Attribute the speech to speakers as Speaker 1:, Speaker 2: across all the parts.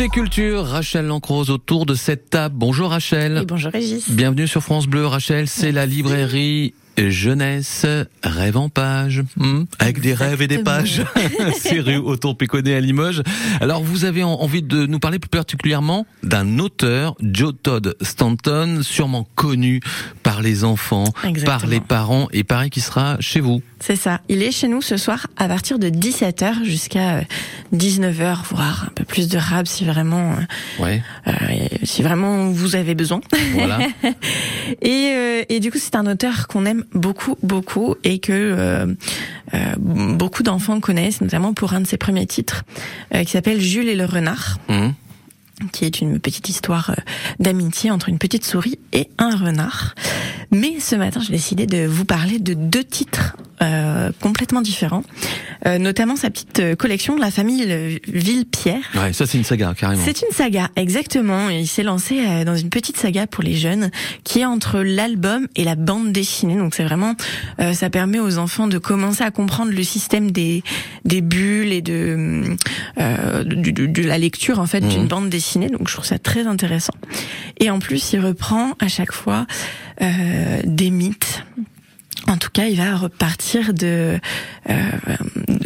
Speaker 1: Côté culture, Rachel Lancrose autour de cette table. Bonjour Rachel.
Speaker 2: Et bonjour Régis.
Speaker 1: Bienvenue sur France Bleu Rachel, c'est la librairie jeunesse, rêve en page, hmm, avec des rêves et des pages. c'est rue Auton Péconnet à Limoges. Alors vous avez envie de nous parler plus particulièrement d'un auteur, Joe Todd Stanton, sûrement connu par les enfants, par les parents et pareil qui sera chez vous.
Speaker 2: C'est ça. Il est chez nous ce soir à partir de 17h jusqu'à 19h, euh, voire un peu plus de rap si vraiment, euh, ouais. euh, si vraiment vous avez besoin. Voilà. et, euh, et du coup, c'est un auteur qu'on aime beaucoup, beaucoup et que euh, euh, beaucoup d'enfants connaissent, notamment pour un de ses premiers titres euh, qui s'appelle Jules et le renard. Mmh. qui est une petite histoire d'amitié entre une petite souris et un renard. Mais ce matin, j'ai décidé de vous parler de deux titres euh, complètement différent, euh, notamment sa petite euh, collection de la famille Villepierre.
Speaker 1: Ouais, ça c'est une saga carrément.
Speaker 2: C'est une saga, exactement. Il s'est lancé euh, dans une petite saga pour les jeunes qui est entre l'album et la bande dessinée. Donc c'est vraiment, euh, ça permet aux enfants de commencer à comprendre le système des des bulles et de de, de, de, la lecture en fait d'une mmh. bande dessinée. Donc je trouve ça très intéressant. Et en plus, il reprend à chaque fois des mythes cas, il va repartir de, euh,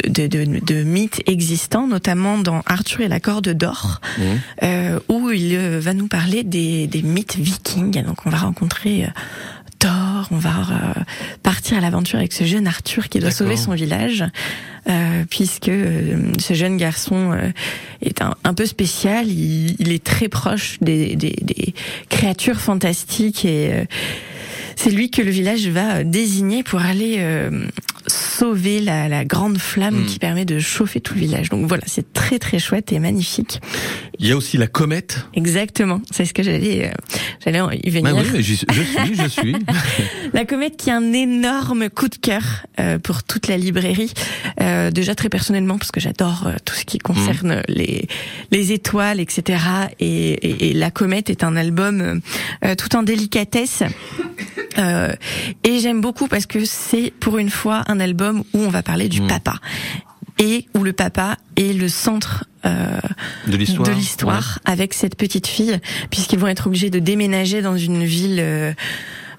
Speaker 2: de, de, de, mythes existants, notamment dans Arthur et la corde d'or, mmh. euh, où il euh, va nous parler des, des mythes vikings. Donc, on va rencontrer euh, Thor, on va partir à l'aventure avec ce jeune Arthur qui doit sauver son village, euh, puisque ce jeune garçon est un, un, peu spécial. Il, il, est très proche des, des, des créatures fantastiques et c'est lui que le village va désigner pour aller euh, sauver la, la, grande flamme mm. qui permet de chauffer tout le village. Donc voilà, c'est très très chouette et magnifique.
Speaker 1: Il y a aussi la comète.
Speaker 2: Exactement, c'est ce que j'allais euh, j'allais y venir.
Speaker 1: Bah oui, je, je suis, je suis.
Speaker 2: la comète qui a un énorme coup de cœur euh, pour toute la librairie. Euh, déjà très personnellement parce que j'adore euh, tout ce qui concerne mm. les les étoiles, etc. Et, et, et, la comète est un album euh, tout en délicatesse. Euh, et j'aime beaucoup parce que c'est pour une fois un album où on va parler du mmh. papa. Et où le papa est le centre euh, de l'histoire. ouais. avec cette petite fille puisqu'ils vont être obligés de déménager dans une ville euh,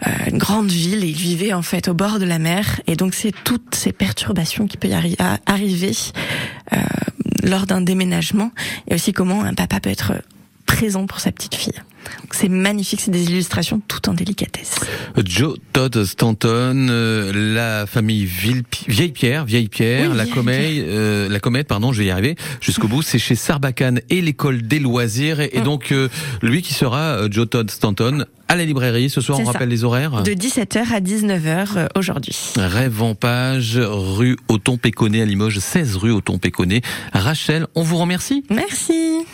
Speaker 2: euh, une grande ville. Et ils vivaient en fait au bord de la mer. Et donc c'est toutes ces perturbations qui peuvent arri arriver euh, lors d'un déménagement. Et aussi comment un papa peut être présent pour sa petite fille. C'est magnifique, c'est des illustrations tout en délicatesse.
Speaker 1: Joe Todd Stanton, euh, la famille Ville, Vieille Pierre, Vieille Pierre, oui, la comète, euh, la comète, pardon, je vais y arriver jusqu'au bout. C'est chez Sarbacane et l'école des loisirs, et, et mm. donc euh, lui qui sera Joe Todd Stanton à la librairie. Ce soir, on ça. rappelle les horaires
Speaker 2: De 17h à 19h euh, aujourd'hui.
Speaker 1: Rêve en page, rue Auton Péconnet à Limoges, 16 rue Auton Péconnet. Rachel, on vous remercie.
Speaker 2: Merci.